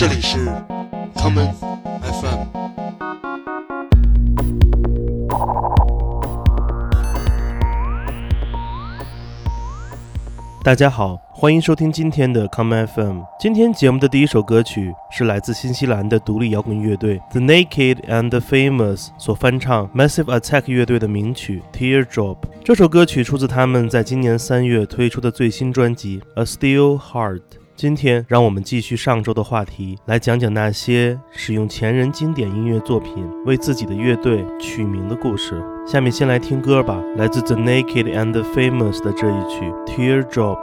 这里是 common FM。大家好，欢迎收听今天的 Come FM。今天节目的第一首歌曲是来自新西兰的独立摇滚乐队 The Naked and the Famous 所翻唱 Massive Attack 乐队的名曲 Teardrop。这首歌曲出自他们在今年三月推出的最新专辑 A Still Heart。今天，让我们继续上周的话题，来讲讲那些使用前人经典音乐作品为自己的乐队取名的故事。下面先来听歌吧，来自 The Naked and Famous 的这一曲 Teardrop。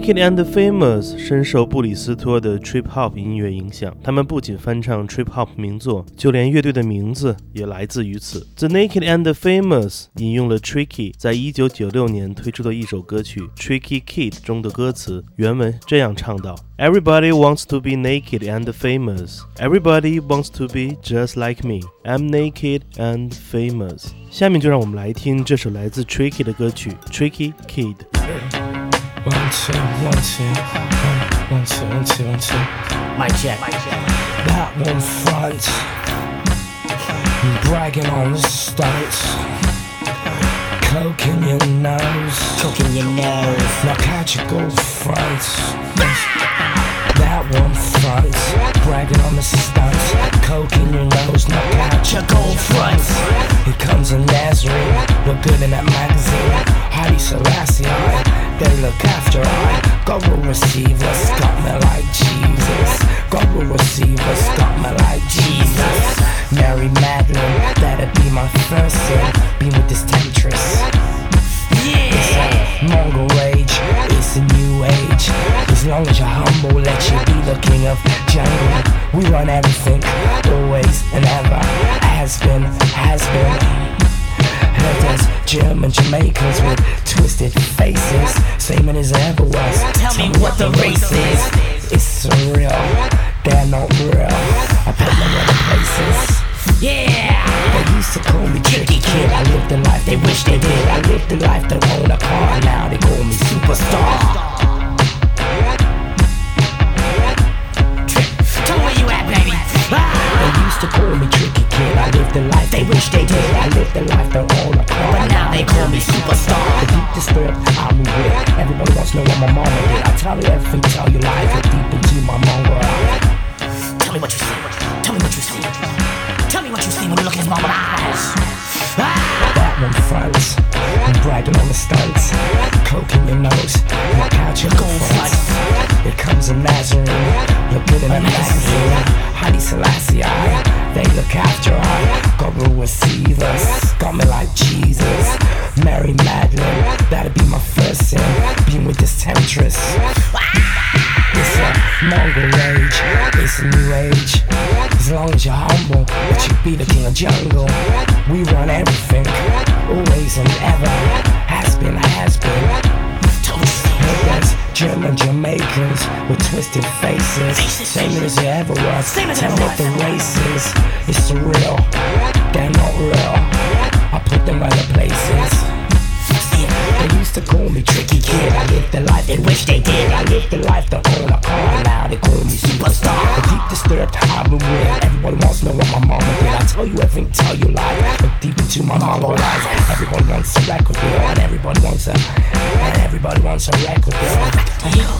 Naked and Famous 深受布里斯托的 Trip Hop 音乐影响，他们不仅翻唱 Trip Hop 名作，就连乐队的名字也来自于此。The Naked and Famous 引用了 Tricky 在一九九六年推出的一首歌曲《Tricky Kid》中的歌词，原文这样唱道：Everybody wants to be naked and famous. Everybody wants to be just like me. I'm naked and famous. 下面就让我们来听这首来自 Tricky 的歌曲《Tricky Kid》。One two, one two, one, one two, one two, one two. Mic check. My check. That one front. Bragging on the stunts. Coke in your nose. Coke in your nose. Now catch your gold fronts. That one front. Bragging on the stunts. Coke in your nose. Now catch your gold fronts. Here comes a Nazarene. Look good in that magazine. Haile Selassie. They look after I. God will receive us. Got me like Jesus. God will receive us. Got me like Jesus. Mary Magdalene. That'd be my first sin. Be with this temptress. It's a Mongol rage, it's a new age. As long as you're humble, let you be the king of jungle. We run everything, always and ever. Has been, has been. Heard there's German Jamaicans with twisted faces, same as ever was. Tell me what the race is. It's surreal, they're not real. I put them in the places. Yeah! They used to call me tricky kid. I lived the life they wish they did. I lived the life they own a car. Now they call me superstar. To call me tricky kid. I lived the life they wish they did. I lived the life they own a car. But now they call me superstar. The deep disturbed, I move with. Everybody wants to know what my mama did. I tell you everything, tell you lies. Look deep into my mama. Tell me what you see. Tell me what you see. Tell me what you see when you look in his mama's eyes. Ah! That one fronts. I'm bragging on the stunts. Coke in your nose. Walk out your gold fronts. Here comes a Nazarene. Look good in a magazine. Haile Selassie, I. look after. God will receive us. Got me like Jesus. Mary Magdalene. That'd be my first sin. Being with this temptress. It's a Mongol rage, it's a new age. As long as you're humble, let you be the king of jungle. We run everything, always and ever. Has been, has been. German Jamaicans with twisted faces. Same as it ever was. Same as Tell me what the race is. It's surreal, they're not real. I put them other places. See it. They used to call me tricky kid. I lived the life they wish they did. I lived the life that own a car. Now they call me superstar. The deep disturbed I'm with. Everybody wants to know what my mama did. I tell you everything, tell you lies. Look deep into my mama eyes. Everybody wants a record deal, and everybody wants a, and everybody wants a record deal.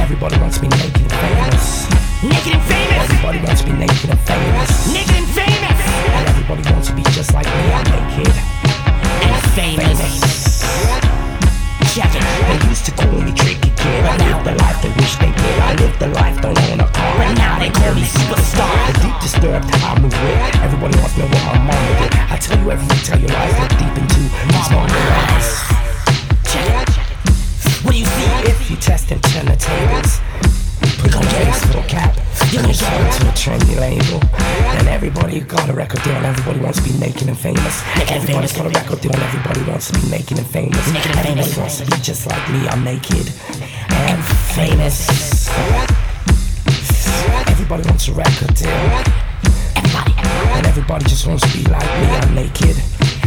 Everybody wants to be naked and famous. Naked and famous. Everybody wants to be naked and famous. Naked and famous. And everybody wants to be just like me. I'm naked. And famous. Famous. Check. They used to call me tricky kid. I lived the life they wish they did. I lived the life don't own a car. But now they call me superstar. The deep disturbed how I move with. Everybody wants to know what my mama did. I tell you everything, tell you lies. Look deep into these mama eyes. Check it. What do you see? If you test and turn the tables, put on your baseball cap. You're You're gonna get to a trendy label. And everybody got a record deal, and everybody wants to be naked and famous. And Everybody's got a record deal, and everybody wants to be naked and famous. And everybody famous. wants to be just like me. I'm naked and famous. Everybody wants a record deal. Everybody. And everybody just wants to be like me. I'm naked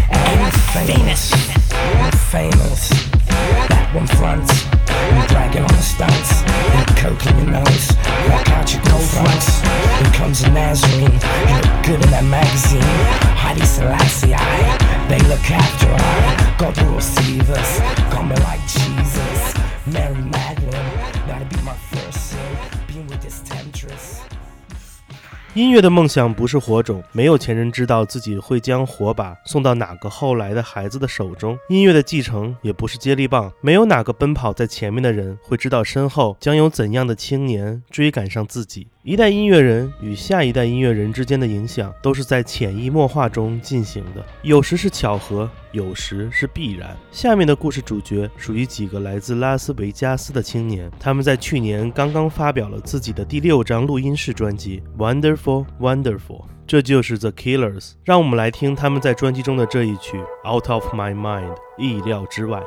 and famous. Famous. That one fronts. I'm on the stunts. And coke in your nose. Comes a Nazarene. You look good in that magazine. Haile Selassie, I. They look after I. God will receive us. Got me like Jesus. Mary Magdalene. That'd be my first sin. Being with this temptress. 音乐的梦想不是火种，没有前人知道自己会将火把送到哪个后来的孩子的手中。音乐的继承也不是接力棒，没有哪个奔跑在前面的人会知道身后将有怎样的青年追赶上自己。一代音乐人与下一代音乐人之间的影响，都是在潜移默化中进行的，有时是巧合，有时是必然。下面的故事主角属于几个来自拉斯维加斯的青年，他们在去年刚刚发表了自己的第六张录音室专辑《Wonderful Wonderful》，这就是 The Killers。让我们来听他们在专辑中的这一曲《Out of My Mind》，意料之外。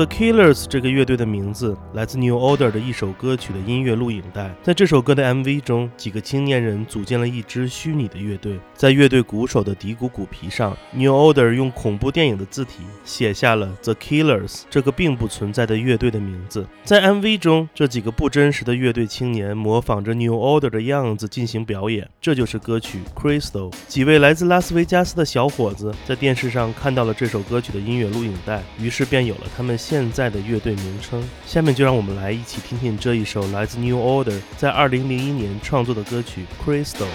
The Killers 这个乐队的名字来自 New Order 的一首歌曲的音乐录影带。在这首歌的 MV 中，几个青年人组建了一支虚拟的乐队。在乐队鼓手的底鼓鼓皮上，New Order 用恐怖电影的字体写下了 The Killers 这个并不存在的乐队的名字。在 MV 中，这几个不真实的乐队青年模仿着 New Order 的样子进行表演，这就是歌曲 Crystal。几位来自拉斯维加斯的小伙子在电视上看到了这首歌曲的音乐录影带，于是便有了他们现在的乐队名称。下面就让我们来一起听听这一首来自 New Order 在2001年创作的歌曲 Crystal。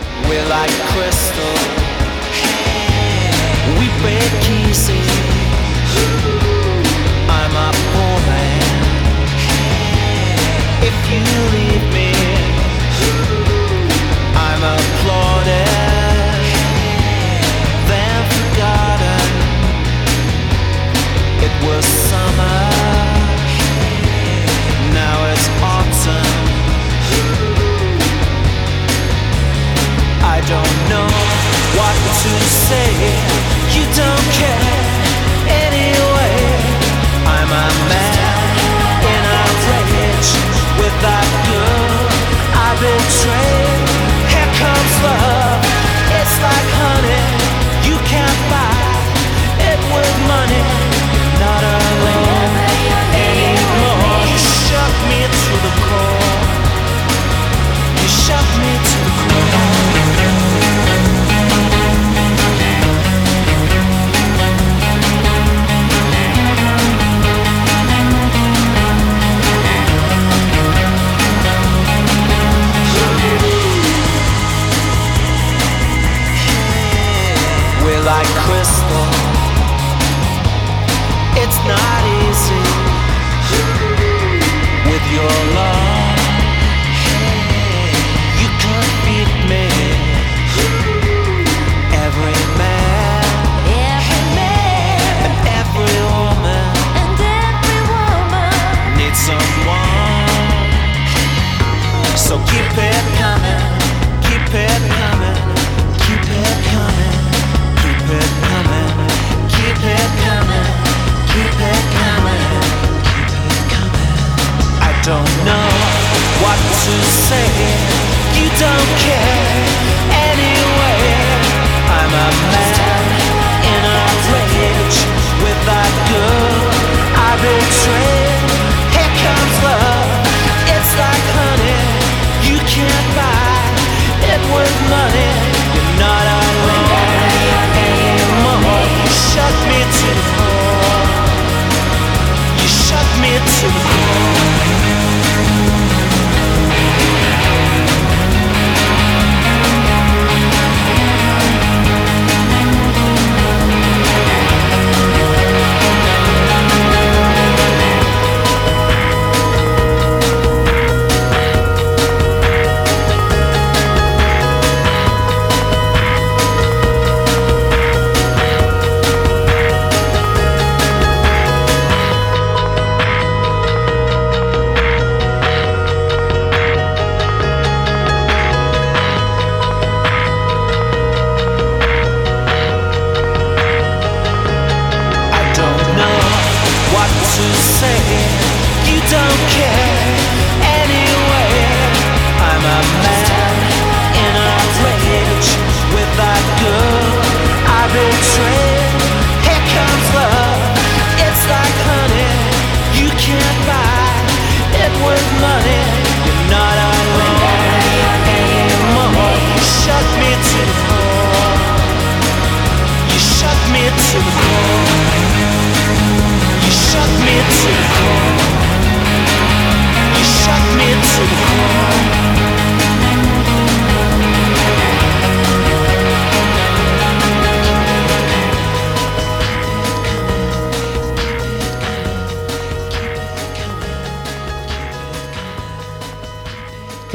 We're say. You don't care anyway. I'm a man in a rage with that girl I betrayed. Here comes love. It's like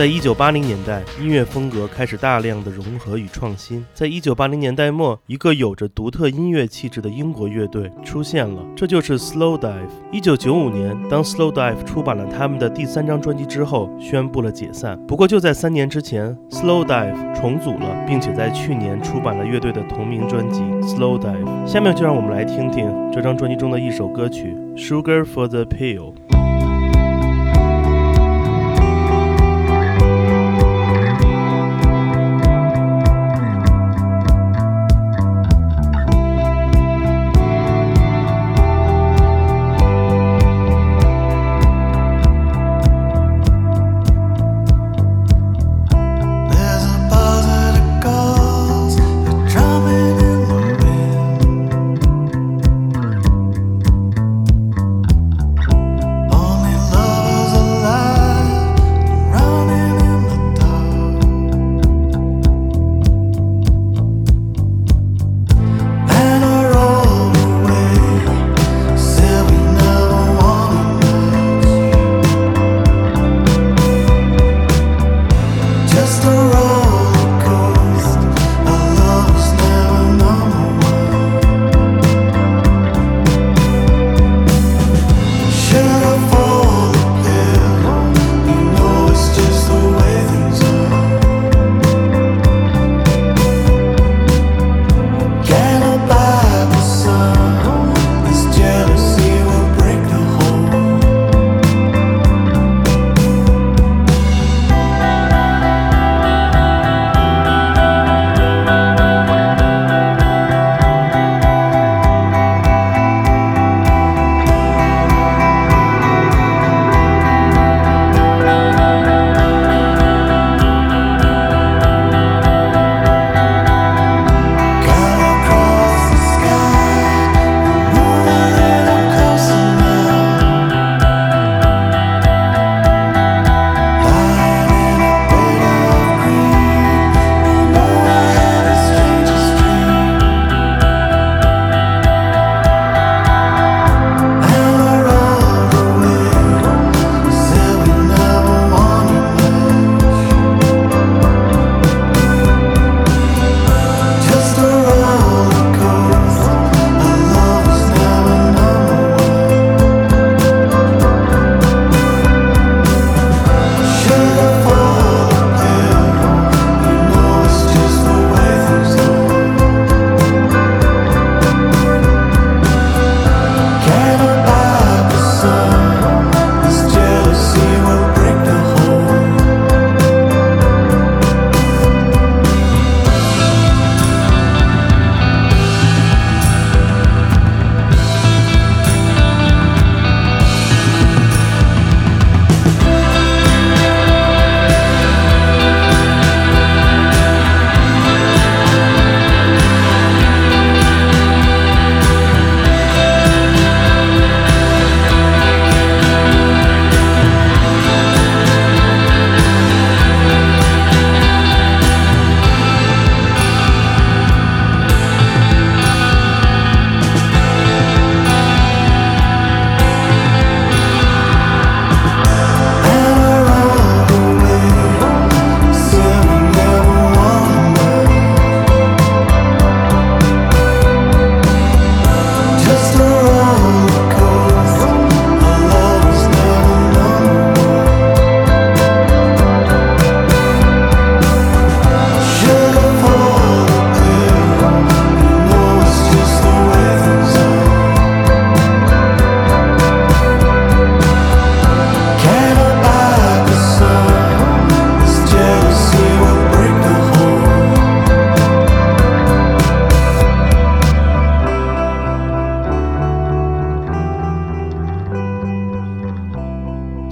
在一九八零年代，音乐风格开始大量的融合与创新。在一九八零年代末，一个有着独特音乐气质的英国乐队出现了，这就是 Slow Dive。一九九五年，当 Slow Dive 出版了他们的第三张专辑之后，宣布了解散。不过就在三年之前，Slow Dive 重组了，并且在去年出版了乐队的同名专辑 Slow Dive。下面就让我们来听听这张专辑中的一首歌曲《Sugar for the Pill》。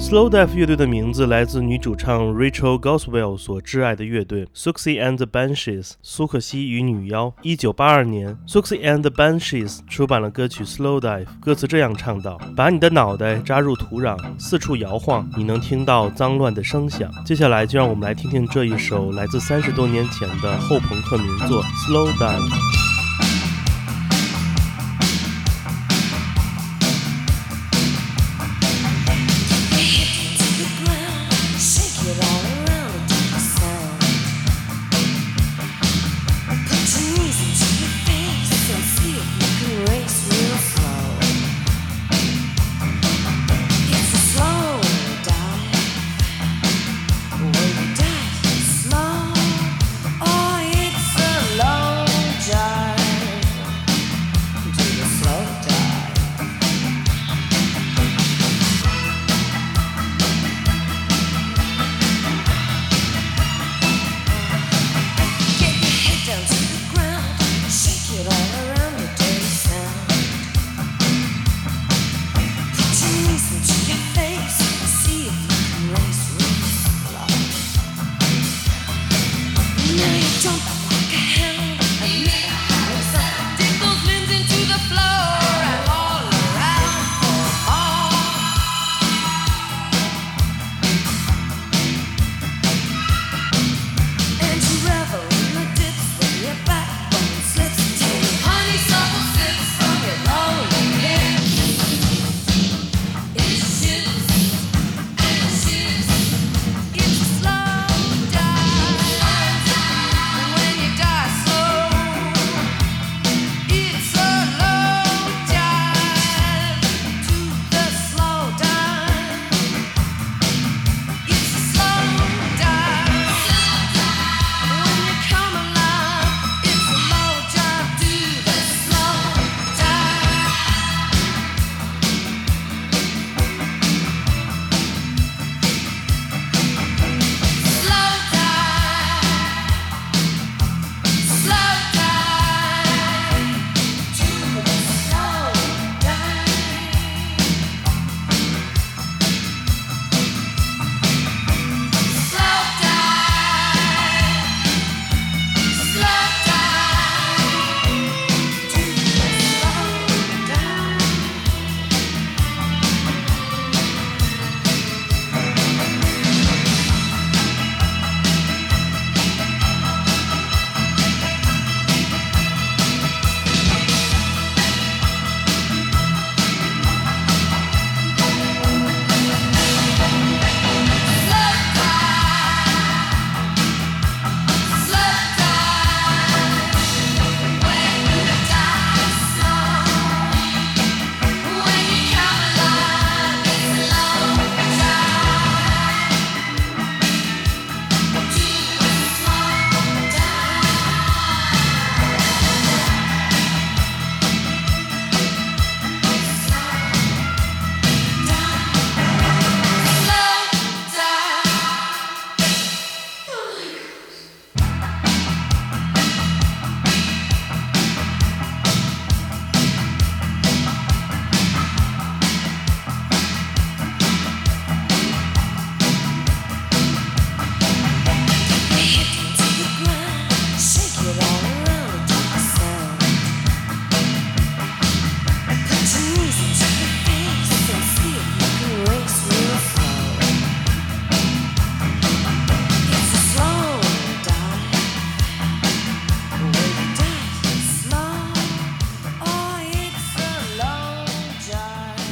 Slow Dive 乐队的名字来自女主唱 Rachel Goswell 所挚爱的乐队 Suxy and the Banshees（ 苏克西与女妖）。一九八二年，Suxy and the Banshees 出版了歌曲 Slow Dive，歌词这样唱道：“把你的脑袋扎入土壤，四处摇晃，你能听到脏乱的声响。”接下来就让我们来听听这一首来自三十多年前的后朋克名作 Slow Dive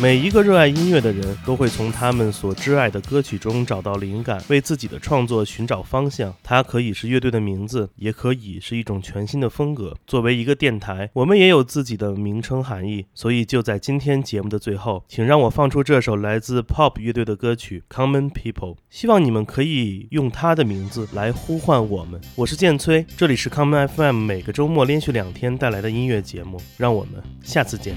每一个热爱音乐的人都会从他们所挚爱的歌曲中找到灵感，为自己的创作寻找方向。它可以是乐队的名字，也可以是一种全新的风格。作为一个电台，我们也有自己的名称含义。所以就在今天节目的最后，请让我放出这首来自 Pop 乐队的歌曲《Common People》，希望你们可以用它的名字来呼唤我们。我是建崔，这里是 Common FM，每个周末连续两天带来的音乐节目。让我们下次见。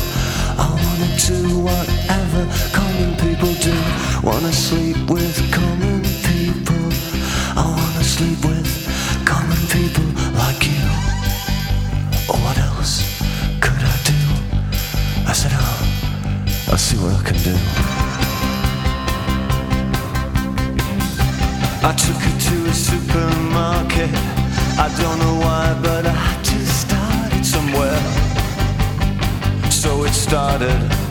Do whatever common people do. Wanna sleep with common people. I wanna sleep with common people like you. What else could I do? I said, oh, I'll see what I can do. I took her to a supermarket. I don't know why, but I just started somewhere. So it started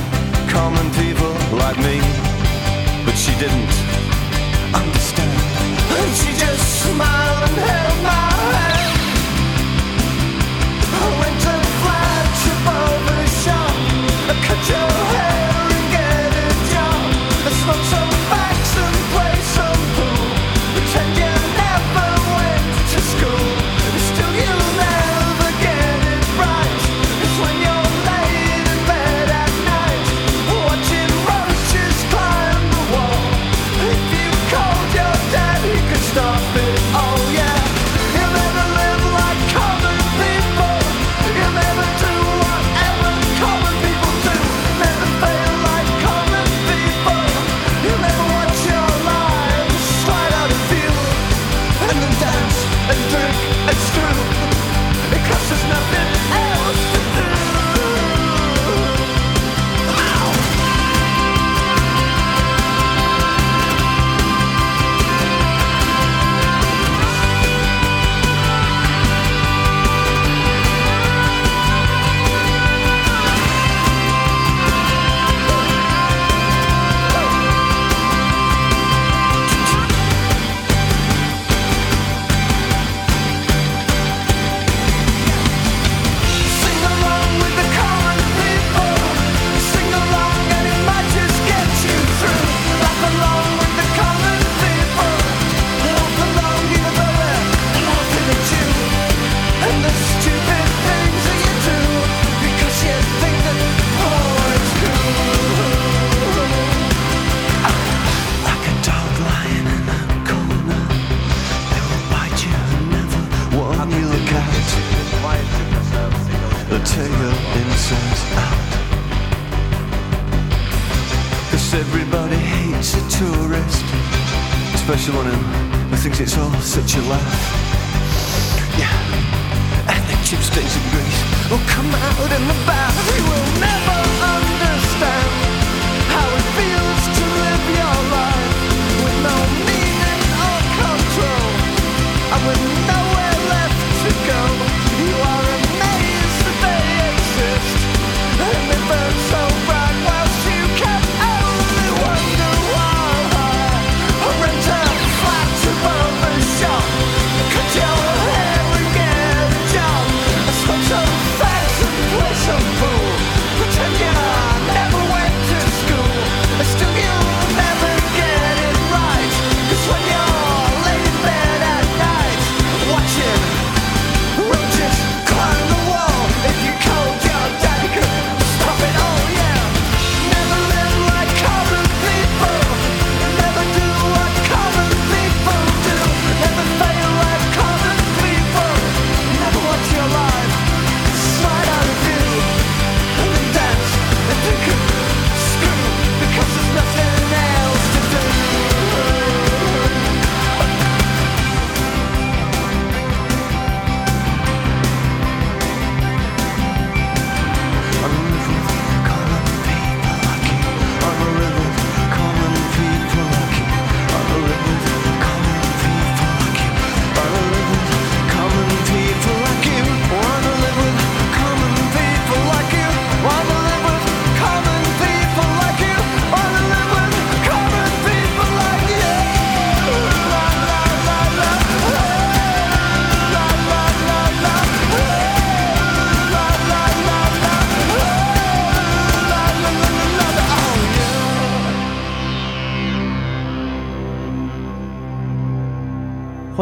common people like me. But she didn't understand. And she just smiled and held my hand. I went